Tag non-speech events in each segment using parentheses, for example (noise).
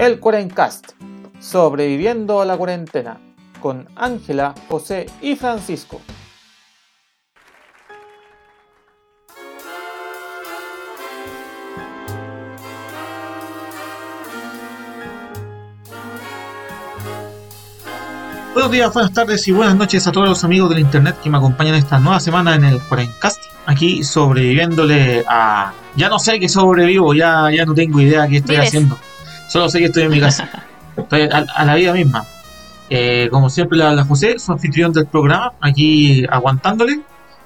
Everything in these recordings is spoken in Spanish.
el Cuarencast, sobreviviendo a la cuarentena, con Ángela, José y Francisco. Buenos días, buenas tardes y buenas noches a todos los amigos del internet que me acompañan esta nueva semana en el Cuarencast. Aquí sobreviviéndole a. Ya no sé que sobrevivo, ya, ya no tengo idea qué estoy Vives. haciendo. Solo sé que estoy en mi casa. (laughs) Estoy a, a la vida misma. Eh, como siempre, le habla José, su anfitrión del programa, aquí aguantándole.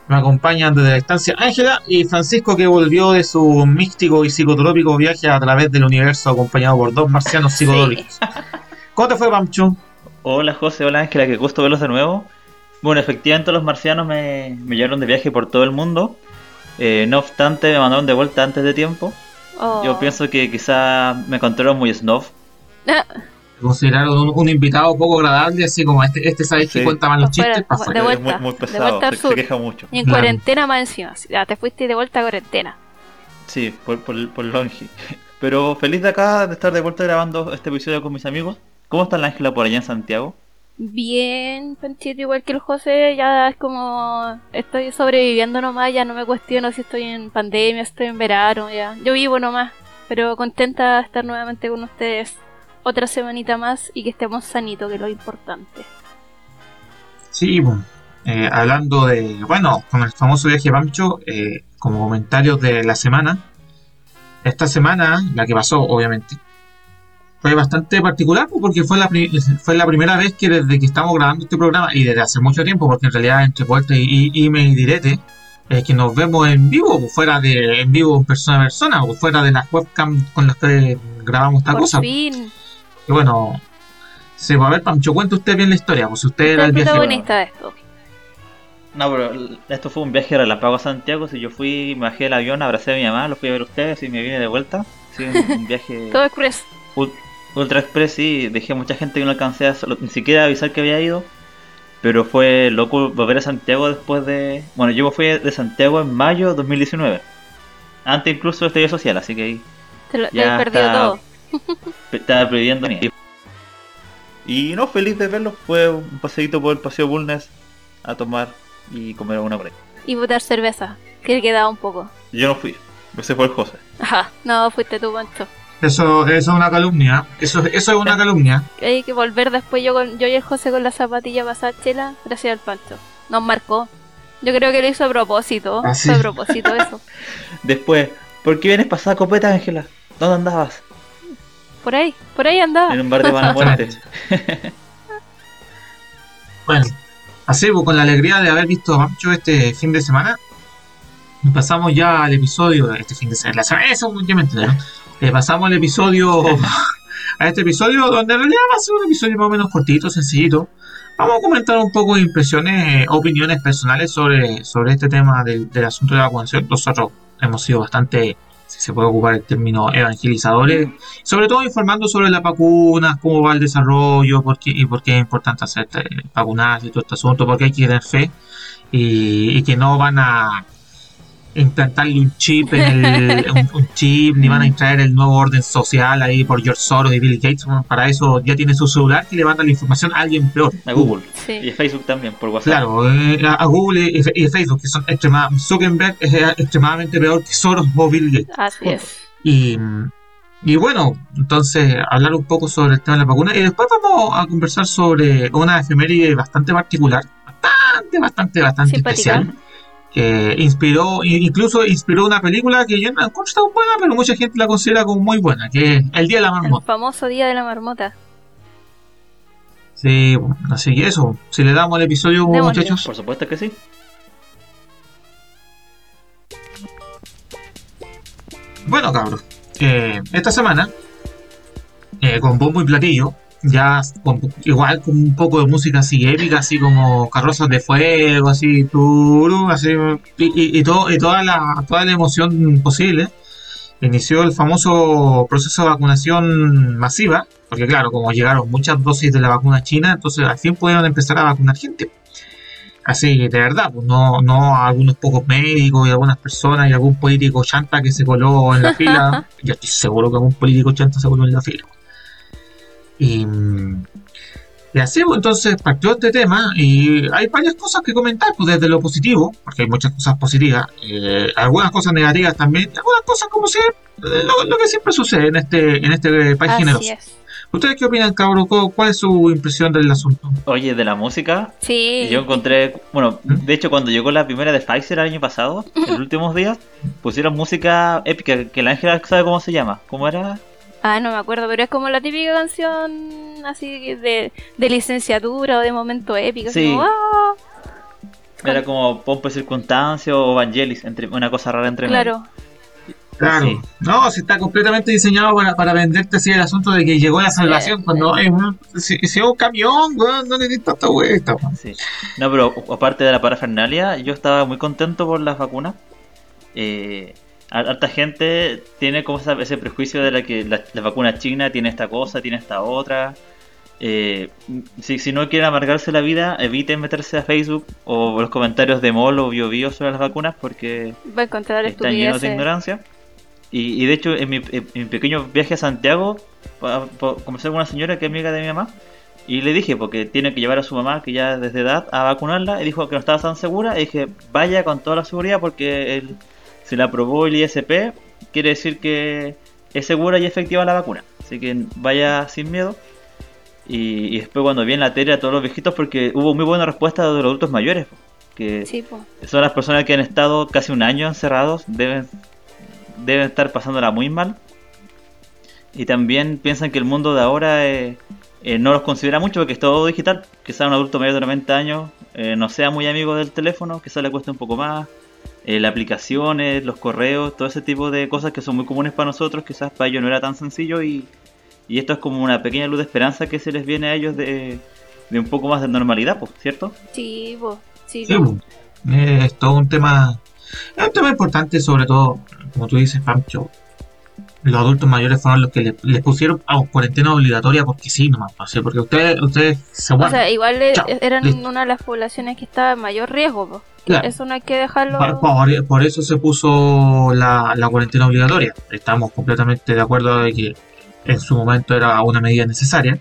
Me acompañan desde la distancia Ángela y Francisco, que volvió de su místico y psicotrópico viaje a través del universo, acompañado por dos marcianos psicodólicos. ¿Cómo te fue, Pamcho? Hola José, hola Ángela, qué gusto verlos de nuevo. Bueno, efectivamente los marcianos me, me llevaron de viaje por todo el mundo. Eh, no obstante, me mandaron de vuelta antes de tiempo. Oh. Yo pienso que quizá me encontraron muy snob. Ah, (laughs) consideraron un, un invitado poco agradable, así como este, este sabes que Sí. cuenta más los chistes, de vuelta, es muy, muy de pesado, vuelta al se, queja mucho. Y en Claro. cuarentena más encima. Ya te fuiste de vuelta a cuarentena. Sí, por, por, por longe. Pero feliz de acá, de estar de vuelta grabando este episodio con mis amigos. ¿Cómo está la Ángela por allá en Santiago? Bien, Panchito, igual que el José, ya es como estoy sobreviviendo nomás, ya no me cuestiono si estoy en pandemia, estoy en verano, ya. Yo vivo nomás, pero contenta de estar nuevamente con ustedes otra semanita más y que estemos sanitos, que es lo importante. Sí, bueno, eh, hablando de, bueno, con el famoso viaje Pancho, eh, como comentarios de la semana, esta semana, la que pasó, obviamente, fue bastante particular pues, porque fue la, fue la primera vez que desde que estamos grabando este programa y desde hace mucho tiempo, porque en realidad entre puertas y, y email y direte, es que nos vemos en vivo, pues, fuera de en vivo en persona a persona, o fuera de las webcam con las que grabamos esta Por cosa. fin, Y bueno, sí, pues, a ver, Pancho, cuente usted bien la historia, pues si usted usted era el protagonista de esto. No, pero esto fue un viaje relámpago a Santiago. Si yo fui, me bajé del avión, abracé a mi mamá, lo fui a ver a ustedes y me vine de vuelta. Sí, un, un viaje (laughs) Todo ultra express, sí. Dejé a mucha gente que no alcancé a solo- ni siquiera avisar que había ido. Pero fue loco volver a Santiago después de... Bueno, yo me fui de Santiago en mayo de 2019. Antes incluso estallido social, así que ahí Te lo te Ya has perdido está. todo. (laughs) estaba previendo. Y no, feliz de verlo. Fue un paseíto por el Paseo Bulnes a tomar y comer una por ahí. Y botar cerveza, que quedaba un poco. Yo no fui, ese fue el José. Ajá, no, fuiste tú, Pancho. Eso, eso es una calumnia. Eso, eso es una calumnia. (laughs) Hay que volver después yo con yo y el José con la zapatilla pasada chela, gracias al Pancho. Nos marcó. Yo creo que lo hizo a propósito. Ah, sí. Fue a propósito eso. (laughs) Después, ¿por qué vienes pasada copeta, Ángela? ¿Dónde andabas? Por ahí, por ahí andaba. En un bar de mala muerte. (laughs) Bueno, así pues, con la alegría de haber visto a Pancho este fin de semana, pasamos ya al episodio de este fin de semana eso, obviamente, ¿no? Eh, pasamos al episodio, (laughs) a este episodio donde en realidad va a ser un episodio más o menos cortito, sencillito. Vamos a comentar un poco de impresiones, opiniones personales sobre, sobre este tema del, del asunto de la vacunación. Nosotros hemos sido bastante, si se puede ocupar el término, evangelizadores sobre todo informando sobre las vacunas, cómo va el desarrollo, por qué, y por qué es importante hacer eh, vacunarse y todo este asunto, porque hay que tener fe y, y que no van a implantarle un chip en el, un, un chip, ni van a traer el nuevo orden social ahí por George Soros y Bill Gates. Bueno, para eso ya tiene su celular que le manda la información a alguien peor. A Google. Sí. Y a Facebook también, por WhatsApp. Claro, eh, a a Google y, y Facebook, que son extrema- Zuckerberg es eh, extremadamente peor que Soros o Bill Gates. Así es. Y, y bueno, entonces hablar un poco sobre el tema de la vacuna y después vamos a conversar sobre una efeméride bastante particular, bastante, bastante, bastante Simpática. especial, que inspiró, incluso inspiró una película que yo no encuentro tan buena, pero mucha gente la considera como muy buena, que es El Día de la El Marmota. famoso día de la marmota. Sí, bueno, así que eso, si le damos el episodio, Démosle. muchachos. Por supuesto que sí. Bueno, cabros, eh, esta semana, eh, con bombo y platillo, ya con- igual con un poco de música así épica, así como carrozas de fuego, así, turu, así y, y- y todo, y toda la, toda la emoción posible, inició el famoso proceso de vacunación masiva, porque claro, como llegaron muchas dosis de la vacuna china, entonces al fin pudieron empezar a vacunar gente. Así, de verdad, pues no, no a algunos pocos médicos y algunas personas y algún político chanta que se coló en la fila. (laughs) Yo estoy seguro que algún político chanta se coló en la fila. Y, y así, pues, entonces partió este tema y hay varias cosas que comentar, pues desde lo positivo, porque hay muchas cosas positivas, eh, algunas cosas negativas también, algunas cosas como siempre, lo, lo que siempre sucede en este, en este país Así generoso. es. ¿Ustedes qué opinan, cabrón? ¿Cuál- ¿Cuál es su impresión del asunto? Oye, de la música, Sí. yo encontré, bueno, ¿Mm? de hecho cuando llegó la primera de Pfizer el año pasado, en los últimos días, pusieron música épica, que la Ángela sabe cómo se llama, ¿cómo era? Ah, no me acuerdo, pero es como la típica canción así de, de licenciatura o de momento épico. así Sí. como, ¡ah! Era como Pompe Circunstancia o Vangelis, entre, una cosa rara entre medio. Claro, Claro, Sí. no, si está completamente diseñado para, para venderte así el asunto de que llegó la salvación Sí, cuando eh, weón, si, si es un camión, weón, no necesitas tanta vuelta. Sí. No, pero aparte de la parafernalia, yo estaba muy contento por las vacunas. Eh, harta gente tiene como esa- ese prejuicio de la que la, la vacuna china tiene esta cosa, tiene esta otra. Eh, si, si no quieren amargarse la vida, eviten meterse a Facebook o los comentarios de MOL o BioBio sobre las vacunas porque va a encontrar están llenos de ignorancia. Y, y de hecho, en mi, en mi pequeño viaje a Santiago, pa- pa- conversé con una señora que es amiga de mi mamá. Y le dije, porque tiene que llevar a su mamá, que ya desde edad, a vacunarla. Y dijo que no estaba tan segura. Y dije, vaya con toda la seguridad, porque él, se la aprobó el ISP. Quiere decir que es segura y efectiva la vacuna. Así que vaya sin miedo. Y, y después, cuando vi en la tele a todos los viejitos, porque hubo muy buena respuesta de los adultos mayores. Que Sí, son las personas que han estado casi un año encerrados, deben, deben estar pasándola muy mal. Y también piensan que el mundo de ahora eh, eh, no los considera mucho porque es todo digital. Quizá un adulto mayor de 90 años eh, no sea muy amigo del teléfono, quizá le cueste un poco más. Eh, las aplicaciones, los correos, todo ese tipo de cosas que son muy comunes para nosotros, quizás para ellos no era tan sencillo y, y esto es como una pequeña luz de esperanza que se les viene a ellos de, de un poco más de normalidad, pues, ¿cierto? Sí. Sí, Sí. Eh, es todo un tema, es un tema importante, sobre todo, como tú dices, Pancho. Los adultos mayores fueron los que le- les pusieron a cuarentena obligatoria porque sí, nomás. O sea, porque ustedes, ustedes se O guardan. sea, igual Chao, eran listo. una de las poblaciones que estaba en mayor riesgo, po. Claro. Eso no hay que dejarlo. Por, por- por eso se puso la, la cuarentena obligatoria. Estamos completamente de acuerdo de que en su momento era una medida necesaria,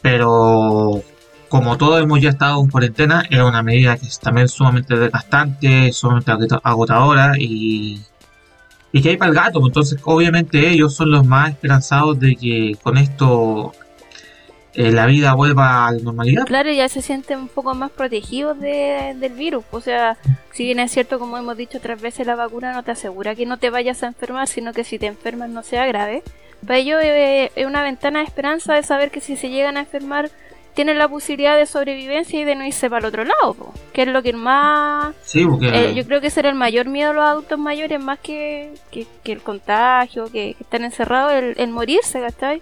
pero como todos hemos ya estado en cuarentena, es una medida que es también sumamente desgastante, sumamente agota- agotadora y, y que hay para el gato. Entonces, obviamente, ellos son los más esperanzados de que con esto eh, la vida vuelva a la normalidad. Claro, ya se sienten un poco más protegidos de- del virus. O sea, si bien es cierto, como hemos dicho otras veces, la vacuna no te asegura que no te vayas a enfermar, sino que si te enfermas no sea grave. Para ellos eh, es una ventana de esperanza de saber que si se llegan a enfermar, tienen la posibilidad de sobrevivencia y de no irse para el otro lado, po, que es lo que más... Sí, porque eh, yo creo que ese era el mayor miedo de los adultos mayores, más que, que, que el contagio, que, que están encerrados, el, el morirse, ¿cachai?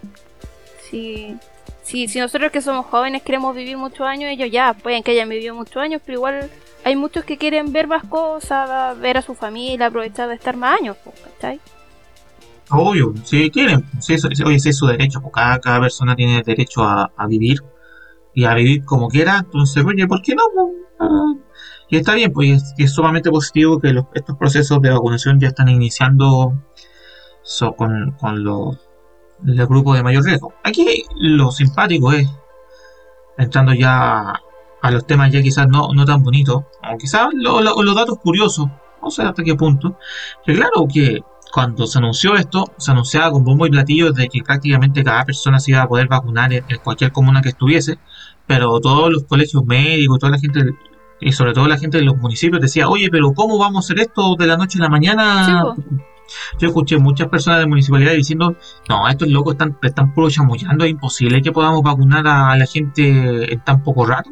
Si, si, si nosotros que somos jóvenes queremos vivir muchos años, ellos ya pueden que hayan vivido muchos años, pero igual hay muchos que quieren ver más cosas, ver a su familia, aprovechar de estar más años, po, ¿cachai? Obvio, si quieren, si si- oye, ese es su derecho, pues cada, cada persona tiene derecho a, a vivir y a vivir como quiera, entonces, oye, ¿por qué no? Y está bien, pues es, sumamente positivo que los- estos procesos de vacunación ya están iniciando so- con, con los, grupos de mayor riesgo. Aquí lo simpático es, entrando ya a los temas ya quizás no, no tan bonitos, o quizás lo- lo- los datos curiosos, no sé hasta qué punto, que claro que cuando se anunció esto, se anunciaba con bombo y platillo de que prácticamente cada persona se iba a poder vacunar en, en cualquier comuna que estuviese, pero todos los colegios médicos, toda la gente, y sobre todo la gente de los municipios decía, oye, pero ¿cómo vamos a hacer esto de la noche a la mañana? Yo escuché muchas personas de municipalidad diciendo, no, estos locos están, están puro chamullando, es imposible que podamos vacunar a la gente en tan poco rato.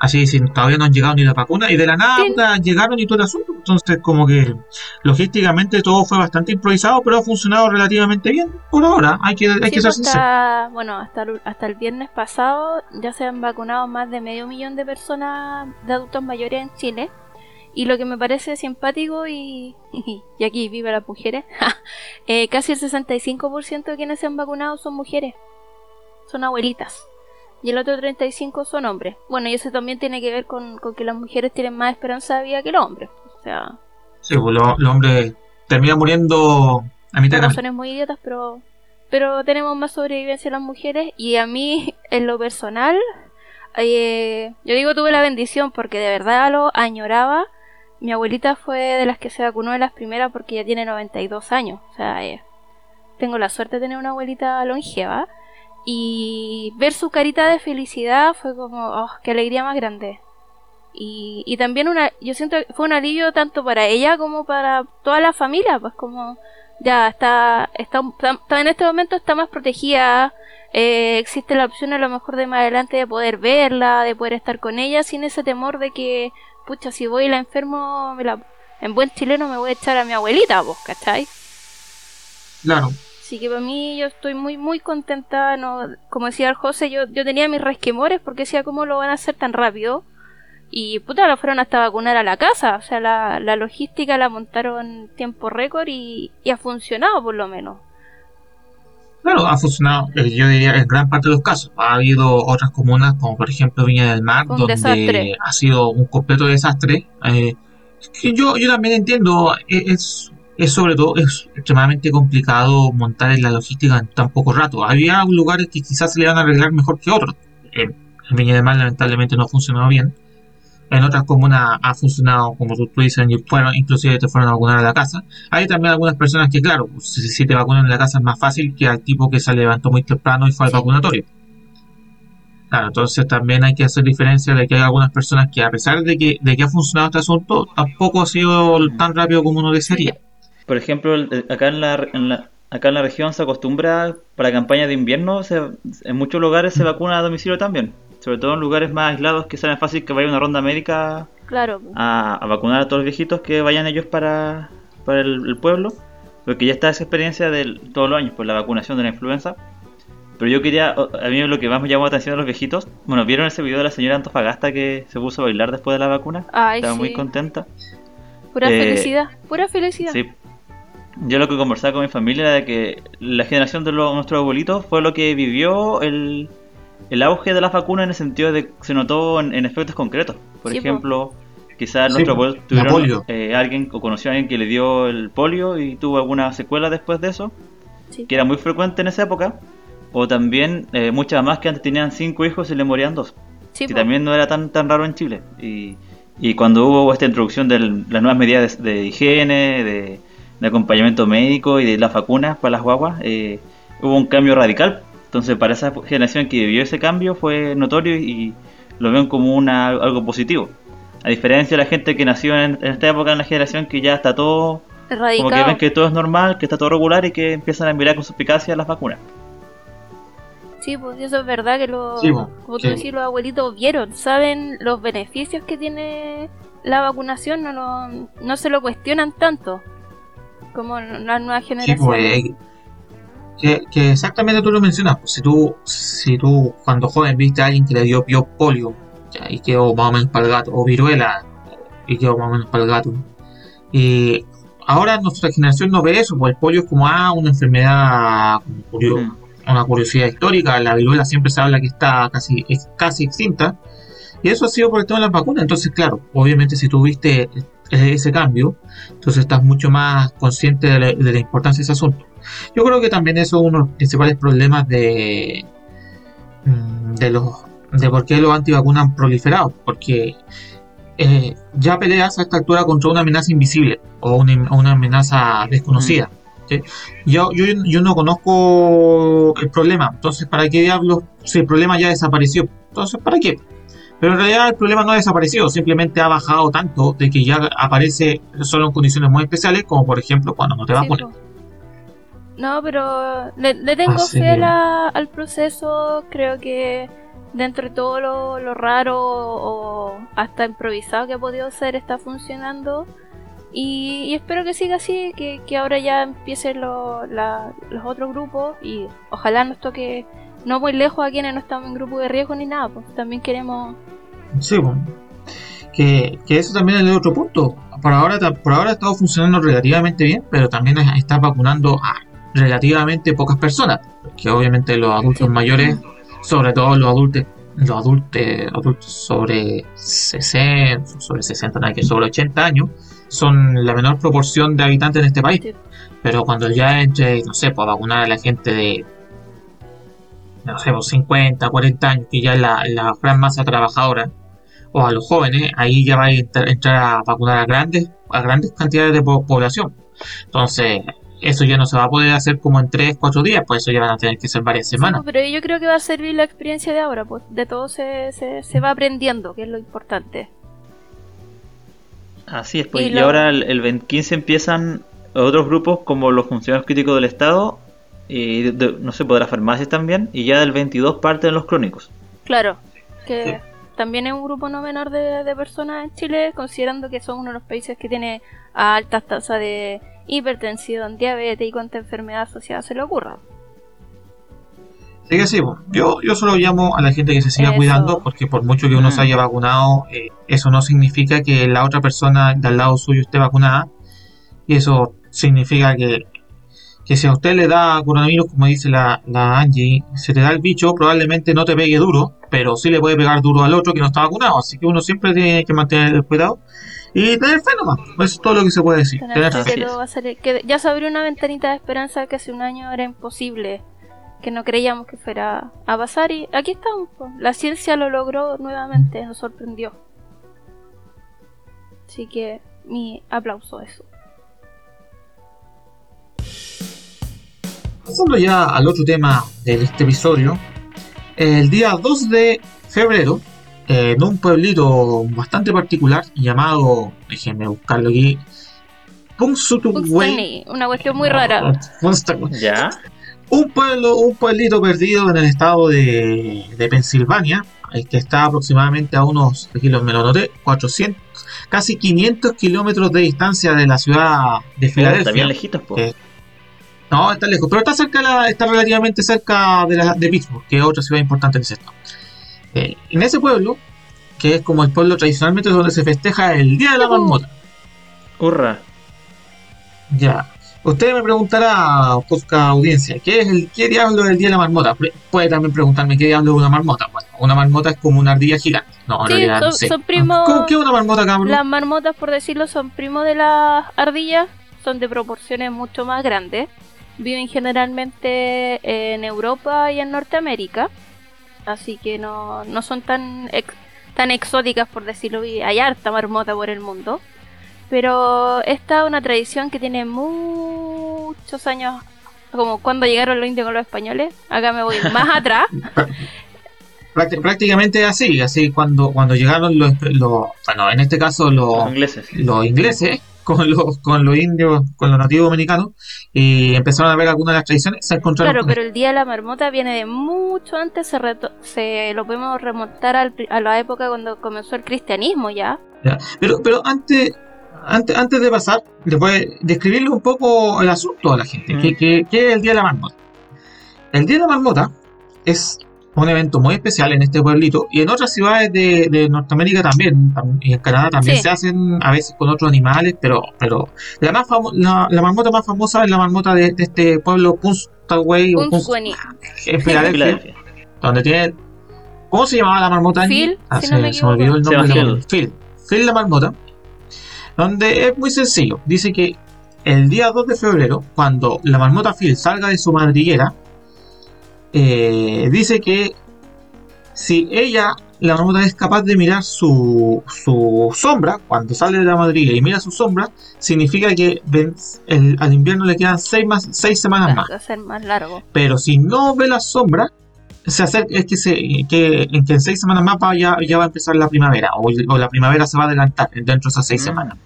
Así, si todavía no han llegado ni la vacuna, y de la nada Sí. llegaron y todo el asunto. Entonces, como que logísticamente todo fue bastante improvisado, pero ha funcionado relativamente bien por ahora. Hay que, hay Sí, que ser pues, hasta, bueno, hasta el, hasta el viernes pasado ya se han vacunado más de medio millón de personas de adultos mayores en Chile. Y lo que me parece simpático y, (laughs) y aquí viva las mujeres, (laughs) eh, casi el 65% de quienes se han vacunado son mujeres, son abuelitas. Y el otro 35% son hombres. Bueno, y eso también tiene que ver con, con que las mujeres tienen más esperanza de vida que los hombres. O sea, Sí, pues los hombres terminan muriendo a mitad de camino. razones muy idiotas, pero, pero tenemos más sobrevivencia las mujeres y a mí, en lo personal, eh, yo digo tuve la bendición porque de verdad lo añoraba. Mi abuelita fue de las que se vacunó de las primeras porque ya tiene 92 años. O sea, eh, tengo la suerte de tener una abuelita longeva. Y ver su carita de felicidad fue como, oh, qué alegría más grande. Y, y también una, yo siento que fue un alivio tanto para ella como para toda la familia, pues como ya está, está, está en este momento está más protegida, eh, existe la opción a lo mejor de más adelante de poder verla, de poder estar con ella sin ese temor de que, pucha, si voy y la enfermo, me la, en buen chileno me voy a echar a mi abuelita, vos, ¿cachai? Claro. Así que para mí yo estoy muy muy contenta, no, como decía el José, yo, yo tenía mis resquemores porque decía cómo lo van a hacer tan rápido. Y puta, lo fueron hasta vacunar a la casa. O sea, la, la logística la montaron tiempo récord y, y ha funcionado por lo menos. Claro, ha funcionado, eh, yo diría, en gran parte de los casos. Ha habido otras comunas, como por ejemplo Viña del Mar, Un donde desastre. ha sido un completo desastre. Eh, que yo, yo también entiendo, eh, es, es sobre todo, es extremadamente complicado montar en la logística en tan poco rato. Había lugares que quizás se le van a arreglar mejor que otros. En, Viña del Mar lamentablemente no ha funcionado bien. En otras comunas ha funcionado, como tú, tú dices, fueron, inclusive te fueron a vacunar a la casa. Hay también algunas personas que, claro, pues, si, si te vacunan en la casa es más fácil que al tipo que se levantó muy temprano y fue al vacunatorio. Claro, entonces también hay que hacer diferencia de que hay algunas personas que a pesar de que, de que ha funcionado este asunto, tampoco ha sido tan rápido como uno desearía. Por ejemplo, el- acá en la, en la- acá en la región se acostumbra para campañas de invierno, se- en muchos lugares se vacuna a domicilio también. Sobre todo en lugares más aislados que salen fácil que vaya una ronda médica Claro. a, a vacunar a todos los viejitos que vayan ellos para, para el, el pueblo. Porque ya está esa experiencia de todos los años, por la vacunación de la influenza. Pero yo quería, a mí lo que más me llamó la atención de los viejitos, bueno, ¿vieron ese video de la señora Antofagasta que se puso a bailar después de la vacuna? Ay, Estaba muy contenta. Pura Eh, felicidad, pura felicidad. Sí. Yo lo que conversaba con mi familia era de que la generación de los, nuestros abuelitos fue lo que vivió el, el auge de las vacunas en el sentido de que se notó en, en efectos concretos. Por Sí, po. ejemplo, quizás Sí, abuelos La tuvieron polio. eh, alguien o conoció a alguien que le dio el polio y tuvo alguna secuela después de eso, Sí. que era muy frecuente en esa época. O también eh, muchas más que antes tenían cinco hijos y le morían dos Sí, que po. también no era tan tan raro en Chile. Y, y cuando hubo esta introducción de las nuevas medidas de, de higiene, de, de acompañamiento médico y de las vacunas para las guaguas, eh, hubo un cambio radical. Entonces, para esa generación que vivió ese cambio fue notorio y lo ven como una, algo positivo. A diferencia de la gente que nació en, en esta época, en la generación que ya está todo, como que ven que todo es normal, que está todo regular y que empiezan a mirar con suspicacia las vacunas. Sí, pues eso es verdad que los, Sí, po, como tú sí. decís, los abuelitos vieron, saben los beneficios que tiene la vacunación, no, lo- no se lo cuestionan tanto como las nuevas Sí, generaciones. pues, eh, que, que exactamente tú lo mencionas. pues, si tú, si tú cuando joven viste a alguien que le dio pio- polio ya, y quedó más o menos para el gato, o viruela y quedó más o menos para el gato, y ahora nuestra generación no ve eso, pues el polio es como ah, una enfermedad como curio- Mm. una curiosidad histórica, la viruela siempre se habla que está casi, es casi extinta, y eso ha sido por el tema de las vacunas. Entonces, claro, obviamente si tuviste ese cambio, entonces estás mucho más consciente de la, de la importancia de ese asunto. Yo creo que también eso es uno de los principales problemas de, mm, de los de por qué los antivacunas han proliferado, porque eh, ya peleas a esta altura contra una amenaza invisible o una, una amenaza desconocida. ¿sí? Yo, yo, yo no conozco el problema, entonces ¿para qué diablos si el problema ya desapareció? Entonces ¿para qué? Pero en realidad el problema no ha desaparecido, simplemente ha bajado tanto de que ya aparece solo en condiciones muy especiales, como por ejemplo cuando no te Sí, vacunan. No, pero le, le tengo Así fe la- al proceso. Creo que dentro de todo lo, lo raro o hasta improvisado que ha podido ser, está funcionando. Y, y espero que siga así, que, que ahora ya empiecen lo- la- los otros grupos y ojalá nos toque no muy lejos a quienes no estamos en grupo de riesgo ni nada. Pues también queremos. Sí, bueno. Que, que eso también es el otro punto. Por ahora, por ahora ha estado funcionando relativamente bien, pero también es- está vacunando a relativamente pocas personas. Que obviamente los adultos Sí. mayores, sobre todo los adultos, los adultos, adultos sobre 60, sobre 60, nada que sobre 80 años, son la menor proporción de habitantes en este país. Sí. Pero cuando ya entre, no sé, pues vacunar a la gente de, no sé, pues 50, 40 años, que ya es la, la gran masa trabajadora, o a los jóvenes, ahí ya va a entrar, entrar a vacunar a grandes, a grandes cantidades de po- población. Entonces, eso ya no se va a poder hacer como en 3, 4 días, pues eso ya van a tener que ser varias semanas. pero yo creo que va a servir la experiencia de ahora, pues de todo se, se, se va aprendiendo, que es lo importante. Así es, pues. Y Y, lo- ahora el, el 2015 empiezan otros grupos como los funcionarios críticos del Estado y de- de- no sé, pues de las farmacias también. Y ya del 22 parten los crónicos. Claro, que también es un grupo no menor de, de personas en Chile, considerando que son uno de los países que tiene altas tasas de hipertensión, diabetes y cuánta enfermedad asociada se le ocurra. Así que sí, yo, yo solo llamo a la gente que se siga Eso. cuidando, porque por mucho que uno se Mm. haya vacunado, eh, eso no significa que la otra persona de al lado suyo esté vacunada. Y eso significa que, que si a usted le da coronavirus, como dice la, la Angie, se te da el bicho, probablemente no te pegue duro, pero sí le puede pegar duro al otro que no está vacunado. Así que uno siempre tiene que mantener el cuidado y tener fe nomás. Eso es todo lo que se puede decir. Tener Tener fe fe. que Así todo es. va a salir- que ya se abrió una ventanita de esperanza que hace un año era imposible, que no creíamos que fuera a pasar y aquí estamos. pues. La ciencia lo logró nuevamente, nos sorprendió. Así que mi aplauso a eso. Pasando ya al otro tema de este episodio, el día 2 de febrero, en un pueblito bastante particular llamado, déjenme buscarlo aquí, Punxsutawney. Una cuestión muy rara. Ya. Un pueblo, un pueblito perdido en el estado de, de Pensilvania, que está aproximadamente a unos, aquí lo- me lo noté, 400, casi 500 kilómetros de distancia de la ciudad de Está Filadelfia. bien lejitos, pues. No, está lejos, pero está cerca, de la- está relativamente cerca de, la, de Pittsburgh, que es otra ciudad importante en ese estado. Eh, en ese pueblo, que es como el pueblo tradicionalmente donde se festeja el Día de la. Marmota. Hurra. Ya. Usted me preguntará, posca audiencia, ¿qué es el qué diablo es el Día de la Marmota? Puede también preguntarme qué diablo es una marmota. Bueno, una marmota es como una ardilla gigante. No, en Sí, no son- sé. son primos- ¿Cómo, ¿Qué es una marmota, cabrón? Las marmotas, por decirlo, son primos de las ardillas, son de proporciones mucho más grandes. Viven generalmente en Europa y en Norteamérica, así que no, no son tan, ex- tan exóticas, por decirlo. y Hay harta marmota por el mundo. Pero esta es una tradición que tiene muchos años, como cuando llegaron los indios con los españoles. Acá me voy (laughs) más atrás. Prácti- prácticamente así, así cuando, cuando llegaron los, los- bueno, en este caso los, Los ingleses. los ingleses con los, con los indios, con los nativos americanos, y empezaron a ver algunas de las tradiciones, se encontraron Claro, pero el Día de la Marmota viene de mucho antes, se, reto- se lo podemos remontar al a la época cuando comenzó el cristianismo ya. Ya, Pero, pero antes, antes, antes de pasar, les voy a describirle un poco el asunto a la gente. Mm. ¿Qué, qué- qué es el Día de la Marmota? El Día de la Marmota es un evento muy especial en este pueblito y en otras ciudades de, de Norteamérica también, tam- y en Canadá también Sí. se hacen a veces con otros animales, pero, pero la, más famo- la, la marmota más famosa es la marmota de, de este pueblo Punxsutawney. en Filadelfia, donde tiene... ¿Cómo se llamaba la marmota? Phil, Ah, si se, no me se me olvidó el nombre de la. Phil. Phil la marmota. Donde es muy sencillo. Dice que el día 2 de febrero, cuando la marmota Phil salga de su madriguera, eh, dice que si ella, la marmota, es capaz de mirar su, su sombra, cuando sale de la madriguera y mira su sombra, significa que ven- el- al invierno le quedan 6 más, seis semanas más. Va a ser más largo. Pero si no ve la sombra, se acerca, es que, se, que, en que en seis semanas más va, ya, ya va a empezar la primavera, o, o la primavera se va a adelantar dentro de esas seis Mm. semanas.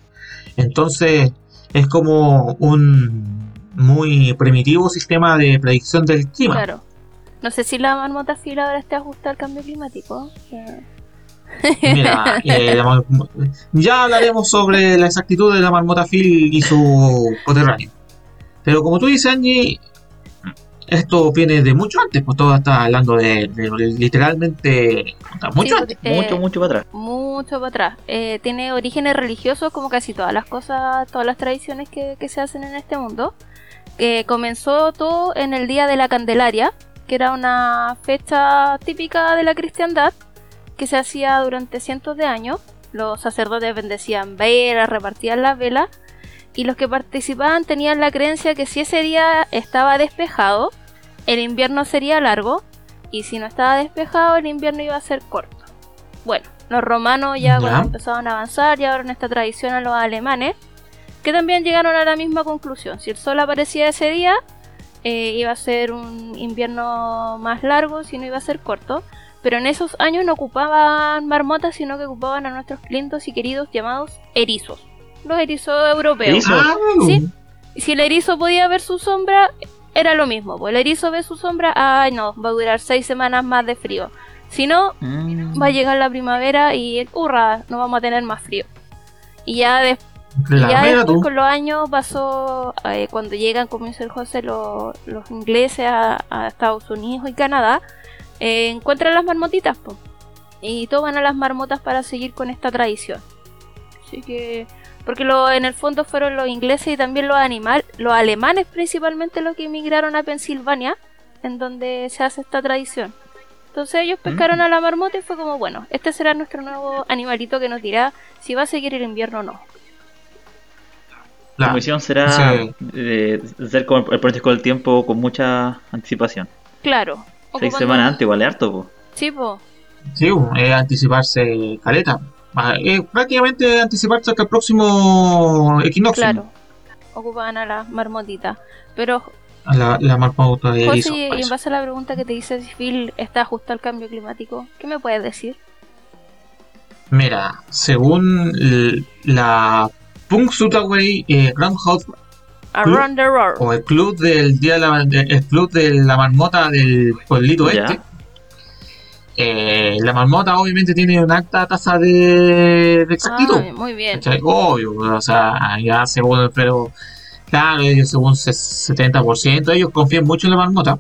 Entonces, es como un muy primitivo sistema de predicción del clima. Claro. No sé si la marmota Phil ahora está ajustada al cambio climático. Eh, Mira, eh, (laughs) ya hablaremos sobre la exactitud de la marmota Phil y su coterráneo. Pero como tú dices, Angie, esto viene de mucho antes, pues todo está hablando de, de literalmente mucho sí, antes. eh, Mucho, mucho para atrás. mucho para atrás. Eh, tiene orígenes religiosos como casi todas las cosas, todas las tradiciones que, que se hacen en este mundo. Que comenzó todo en el Día de la Candelaria, que era una fecha típica de la cristiandad que se hacía durante cientos de años. Los sacerdotes bendecían velas, repartían las velas y los que participaban tenían la creencia que si ese día estaba despejado, el invierno sería largo y si no estaba despejado, el invierno iba a ser corto. Bueno, los romanos ya, Ya. cuando empezaron a avanzar llevaron esta tradición a los alemanes, que también llegaron a la misma conclusión. Si el sol aparecía ese día, eh, iba a ser un invierno más largo, si no iba a ser corto. Pero en esos años no ocupaban marmotas, sino que ocupaban a nuestros lindos y queridos llamados erizos. Los erizos europeos. ¿Erizos? Ah, Sí. Si el erizo podía ver su sombra, era lo mismo. Pues el erizo ve su sombra, ay no, va a durar seis semanas más de frío. Si no, Mm. va a llegar la primavera y hurra, no vamos a tener más frío. Y ya, y ya después con los años pasó, eh, cuando llegan, como dice el José, lo- los ingleses a, a Estados Unidos y Canadá, eh, encuentran las marmotitas, po. y toman a las marmotas para seguir con esta tradición. Así que, porque lo, en el fondo fueron los ingleses y también los animal, los alemanes principalmente los que emigraron a Pensilvania, en donde se hace esta tradición. Entonces ellos pescaron a la marmota y fue como, bueno, este será nuestro nuevo animalito que nos dirá si va a seguir el invierno o no. La- misión será Sí. eh, ser como el pronóstico del tiempo con mucha anticipación. Claro. Seis semanas antes, igual es harto, po. Sí, po. Sí, es anticiparse caleta. Es prácticamente anticiparse hasta el próximo equinoccio. Claro. Ocupaban a las marmotitas. Pero, A La, la marmota de José, y en base a la pregunta que te hice si Phil está ajustado al cambio climático, ¿qué me puedes decir? Mira, según l- la Punxsutawney eh, Groundhog Around the Roar. o el club del día de la, el club de la marmota del pueblito este, eh, la marmota obviamente tiene una alta tasa de, de exactitud. Muy bien. ¿Cachai? Obvio, o sea, ya según, pero claro, ellos según se- 70%, ellos confían mucho en la marmota,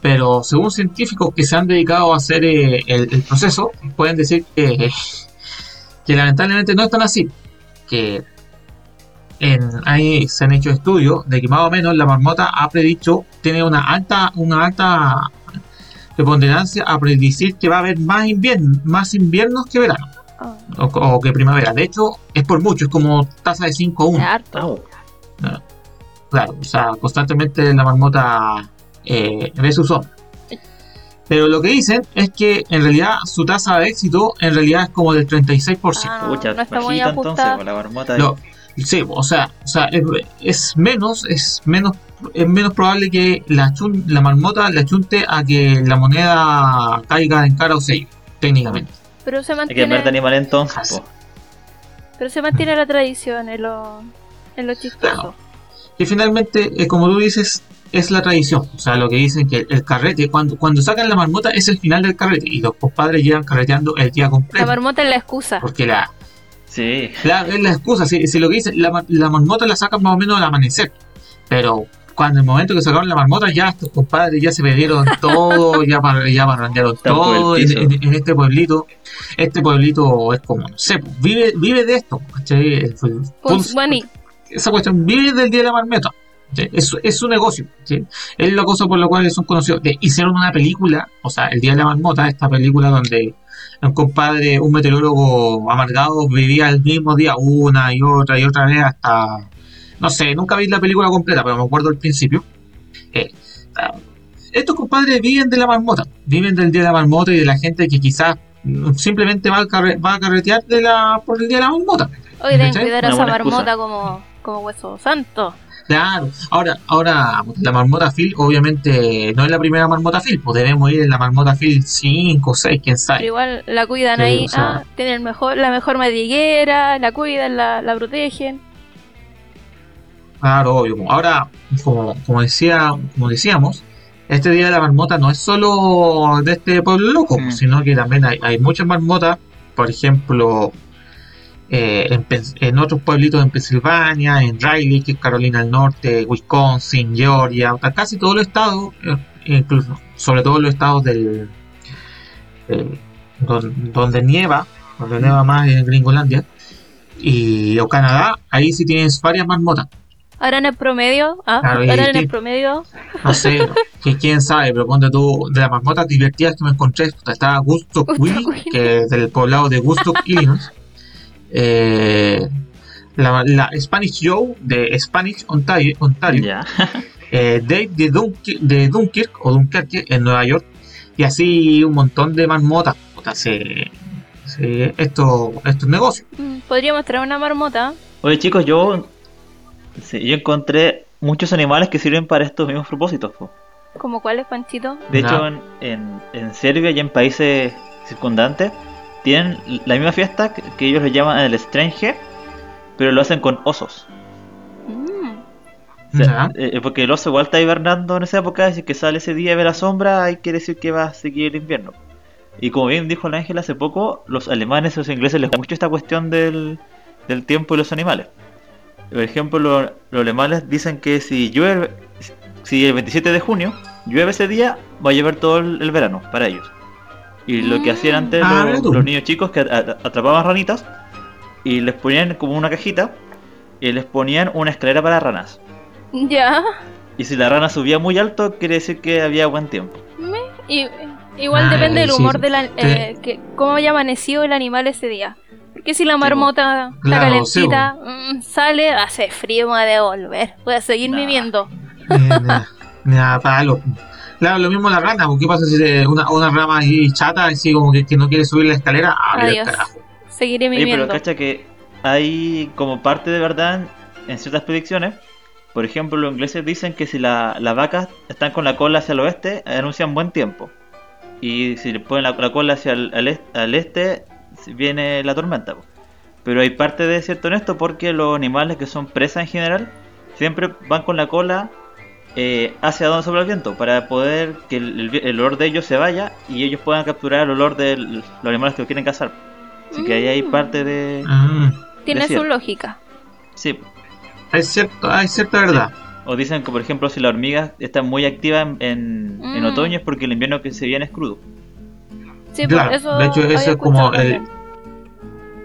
pero según científicos que se han dedicado a hacer eh, el, el proceso, pueden decir que, que lamentablemente no es tan así, que en, ahí se han hecho estudios de que más o menos la marmota ha predicho, tiene una alta, una alta preponderancia a predecir que va a haber más invierno, más inviernos que verano Ah, o, o que primavera. De hecho, es por mucho, es como tasa de 5 a 1. harto. Au. Claro, o sea, constantemente la marmota eh, ve su sombra. Pero lo que dicen es que en realidad su tasa de éxito en realidad es como del 36%. Ah, no, no está muy bajita entonces, ajustada. con la marmota. Lo- sí, o sea, o sea es, es menos, es menos, es menos probable que la, chun- la marmota le achunte a que la moneda caiga en cara o sello, técnicamente. Pero se Hay que mantiene, ver de animal entonces, pero se mantiene la tradición en lo, en lo chistoso. que finalmente, eh, como tú dices, es la tradición. O sea, lo que dicen que el carrete, cuando, cuando sacan la marmota, es el final del carrete. Y los compadres llevan carreteando el día La completo. marmota es la excusa. Porque la, Sí. la- es la excusa. Si, si lo que dicen, la, la marmota la sacan más o menos al amanecer. Pero cuando el momento que sacaron la marmota, ya estos compadres ya se perdieron (laughs) todo, ya, par- ya el todo en, piso. en- en este pueblito. Este pueblito es como, no sé, vive, vive de esto. Pues, esa cuestión vive del día de la marmota. ¿sí? Es, es su negocio. ¿sí? Es la cosa por la cual son conocidos. De- hicieron una película, o sea, el día de la marmota, esta película donde un compadre, un meteorólogo amargado, vivía el mismo día una y otra y otra vez hasta. No sé, nunca vi la película completa, pero me acuerdo al principio. Eh, ah, estos compadres viven de la marmota, viven del día de la marmota y de la gente que quizás simplemente va a, carre- va a carretear de la, por el día de la marmota. hoy deben cuidar a esa excusa. marmota como, como hueso santo. Claro, ahora, ahora la marmota Phil obviamente no es la primera marmota Phil, pues debemos ir en la marmota Phil 5 6, quién Pero sabe. igual la cuidan Sí, ahí. o sea- ah, tienen mejor, la mejor madriguera, la cuidan, la, la protegen. Claro, obvio. Ahora, como, como decía, como decíamos, este día de la marmota no es solo de este pueblo loco, sino que también hay, hay muchas marmotas, por ejemplo, eh, en, otros pueblitos en Pensilvania, en Riley, que es Carolina del Norte, Wisconsin, Georgia, casi todos los estados, eh, incluso, sobre todo los estados del, don- donde nieva, donde nieva más en Gringolandia, y o Canadá, ahí sí tienes varias marmotas. Ahora en el promedio, ah, Claro, ahora en el promedio, No sé, que quién sabe, pero ponte tú, de las marmotas divertidas que me encontré, estaba Gusto Willy. que es del poblado de Gusto, (laughs) Illinois. Eh, la, la Spanish Joe de Spanish Ontario, Ontario (laughs) eh, Dave de, Dunkirk, de Dunkirk o Dunkerque en Nueva York y así un montón de marmotas. Se- se- esto, estos negocios. Mm, Podríamos traer una marmota. Oye chicos, yo, sí, yo encontré muchos animales que sirven para estos mismos propósitos. po. ¿Como cuál es, Panchito? De hecho, en, en, en Serbia y en países circundantes tienen la misma fiesta que, ellos le llaman el Strange, pero lo hacen con osos. Mm, O sea, Ya. eh, porque el oso igual está hibernando en esa época, así que sale ese día y ve la sombra, y quiere decir que va a seguir el invierno. Y como bien dijo la Ángela hace poco, los alemanes y los ingleses les gusta mucho esta cuestión del, del tiempo y los animales. Por ejemplo, lo- los alemanes dicen que si llueve, si el 27 de junio llueve ese día, va a llover todo el, el verano para ellos. Y lo que hacían antes Ah, los, niños chicos que atrapaban ranitas y les ponían como una cajita y les ponían una escalera para ranas. Ya. Y si la rana subía muy alto, quiere decir que había buen tiempo. Y, igual Ah, depende del sí, humor sí. de la, eh, que, cómo haya amanecido el animal ese día. Porque si la marmota está Claro, calentita, mm, sale, hace frío, me voy a devolver. Voy a seguir Nah. viviendo. Nada, nada, palo. Claro, lo mismo la rana, porque ¿qué pasa si una, una rama ahí chata, así como que, que no quiere subir la escalera? Ah, Adiós. carajo. Seguiré Oye, pero cacha que hay como parte de verdad en- ciertas predicciones. Por ejemplo, los ingleses dicen que si la- las vacas están con la cola hacia el oeste, anuncian buen tiempo. Y si le ponen la, la cola hacia el al est- al este, viene la tormenta. po. Pero hay parte de cierto en esto porque los animales que son presas en general siempre van con la cola eh, hacia donde sopla el viento para poder que el, olor de ellos se vaya y ellos puedan capturar el olor de los animales que quieren cazar. Así que ahí hay Mm. parte de... Ah, Tiene su lógica. Sí, hay, cierto, hay cierta verdad. o dicen que por ejemplo si la hormiga está muy activa en, en, en Mm. otoño es porque el invierno que se viene es crudo. Sí, Claro, pues eso de hecho, eso es como el- también.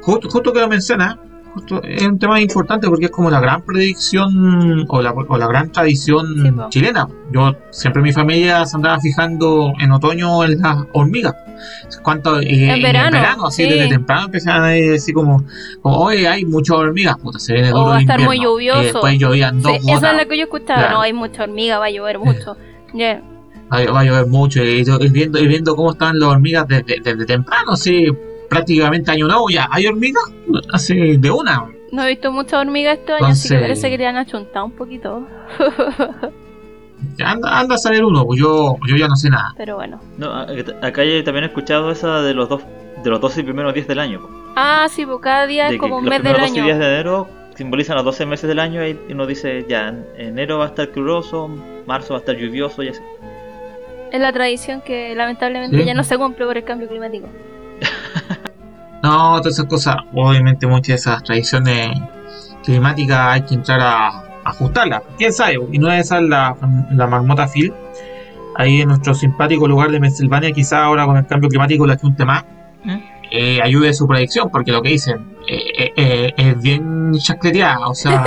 Justo, justo que lo menciona, justo es un tema importante porque es como la gran predicción o la, o la gran tradición Sí, chilena. Yo siempre mi familia se andaba fijando en otoño en las hormigas. ¿Cuánto, eh, En verano, así sí. desde temprano empezaban a decir como, como, oye, hay muchas hormigas, puta, se viene O duro va a estar muy invierno". lluvioso. Y después llovían dos Sí, esa gotas. es la que yo escuchaba. Claro. No, hay mucha hormiga, va a llover mucho. Va, va a llover mucho y, yo- y viendo, y viendo cómo están las hormigas desde, desde temprano, así prácticamente año nuevo ya hay hormigas así de una. No he visto muchas hormigas este año, así que Entonces- parece que le han achuntado un poquito. (laughs) Anda, anda a saber uno, pues yo, yo ya no sé nada. Pero bueno. No, acá yo también he escuchado esa de los dos de los 12 primeros días del año. po. Ah, sí, pues cada día De es como un los mes del primeros 12 año. días de enero simbolizan los 12 meses del año y uno dice ya, en enero va a estar caluroso, marzo va a estar lluvioso y así. Es la tradición que lamentablemente Sí. ya no se cumple por el cambio climático. No, todas esas cosas, obviamente muchas de esas tradiciones climáticas hay que entrar a, a ajustarlas. ¿Quién sabe? Y no es esa la, la marmota Phil. Ahí en nuestro simpático lugar de Pensilvania, quizá ahora con el cambio climático la un tema ¿Mm? eh, ayude su predicción, porque lo que dicen eh, eh, eh, es bien chacleteada, o sea...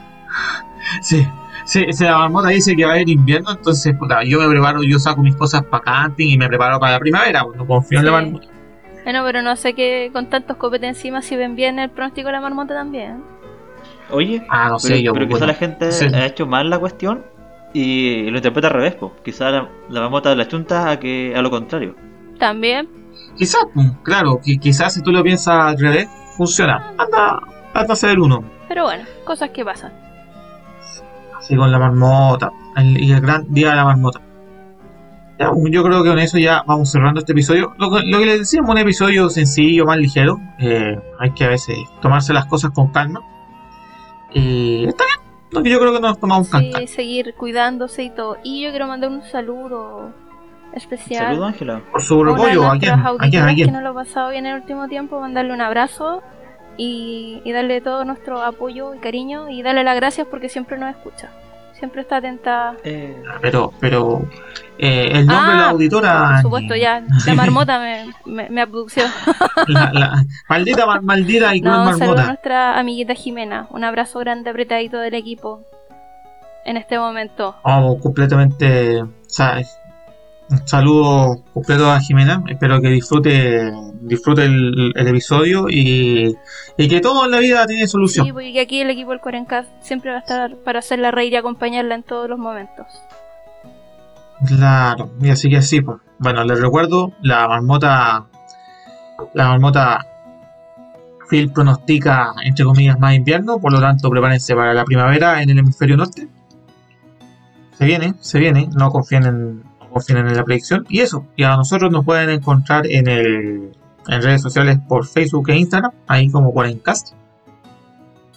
(laughs) sí, sí, la marmota dice que va a haber invierno, entonces puta, yo me preparo, yo saco mis cosas para camping y me preparo para la primavera, pues, no confío en la marmota. Bueno, pero no sé que con tantos copetes encima si ven bien el pronóstico de la marmota también. Oye, Ah, no sé, pero, yo. pero quizá la gente sí. ha hecho mal la cuestión y lo interpreta al revés, po. quizá la, la mamota la chunta a que a lo contrario. También. Quizás, claro, que quizás si tú lo piensas al revés, funciona. Anda, anda a uno. Pero bueno, cosas que pasan. Así con la marmota. el- y el gran día de la marmota. Ya, yo creo que con eso ya vamos cerrando este episodio. Lo, que- lo que les decíamos, un episodio sencillo, más ligero. Eh, hay que a veces tomarse las cosas con calma. Y está bien. Lo que yo creo que nos tomamos con calma. Sí, seguir cuidándose y todo. Y yo quiero mandar un saludo especial. Saludos, Ángela. Por su a una de repollo, ¿a ¿A que quién? no lo ha pasado bien el último tiempo, mandarle un abrazo y, y darle todo nuestro apoyo y cariño y darle las gracias porque siempre nos escucha. Siempre está atenta. Eh, Pero, pero, eh, el nombre de la Ah, auditora. Por supuesto, ya la (laughs) marmota me, me, me abdució. La, la- maldita, mal- maldita y No, un saludo a marmota. nuestra amiguita Jimena. Un abrazo grande, apretadito del equipo en este momento. Vamos, completamente. O sea, Un saludo completo a Jimena. Espero que disfrute, disfrute el, el episodio y, y que todo en la vida tiene solución. Sí, porque aquí el equipo del Cuarencast siempre va a estar para hacerla reír y acompañarla en todos los momentos. Claro, y así que así, pues. Bueno, les recuerdo, la marmota. La marmota. Phil pronostica, entre comillas, más invierno, por lo tanto, prepárense para la primavera en el hemisferio norte. Se viene, se viene, no confíen en, confíen en la predicción. Y eso, y a nosotros nos pueden encontrar en el en redes sociales por Facebook e Instagram, ahí como Cuarencast.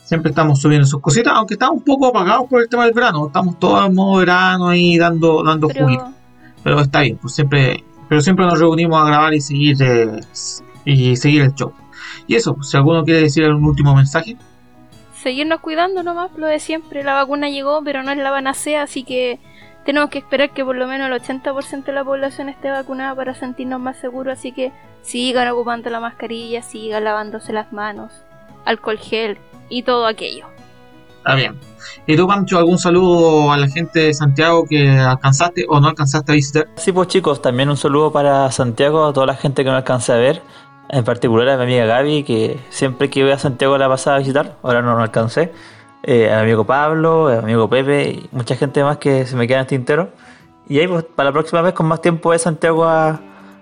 Siempre estamos subiendo sus cositas, aunque estamos un poco apagados por el tema del verano. Estamos todos en modo verano ahí dando, dando juguito Pero pero está bien, pues siempre, pero siempre nos reunimos a grabar y seguir eh, y seguir el show. Y eso, pues, si alguno quiere decir un último mensaje, seguirnos cuidando nomás, lo de siempre. La vacuna llegó, pero no es la panacea, así que tenemos que esperar que por lo menos el 80% de la población esté vacunada para sentirnos más seguros. Así que sigan ocupando la mascarilla, sigan lavándose las manos, alcohol gel y todo aquello. está bien. ¿Y tú, Pancho, algún saludo a la gente de Santiago que alcanzaste o no alcanzaste a visitar? Sí, pues chicos, también un saludo para Santiago, a toda la gente que no alcancé a ver, en particular a mi amiga Gaby, que siempre que voy a Santiago la pasaba a visitar, ahora no, no alcancé, eh, a mi amigo Pablo, a mi amigo Pepe y mucha gente más que se me queda en el tintero. Y ahí, pues, para la próxima vez, con más tiempo de Santiago a, a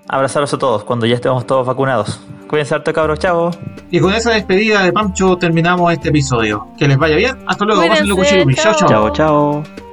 abrazarlos a todos, cuando ya estemos todos vacunados. Cuídense harto, cabros, chao. Y con esa despedida de Pancho terminamos este episodio. Que les vaya bien. Hasta luego. Cuídense, chao. chao. Chao, chao.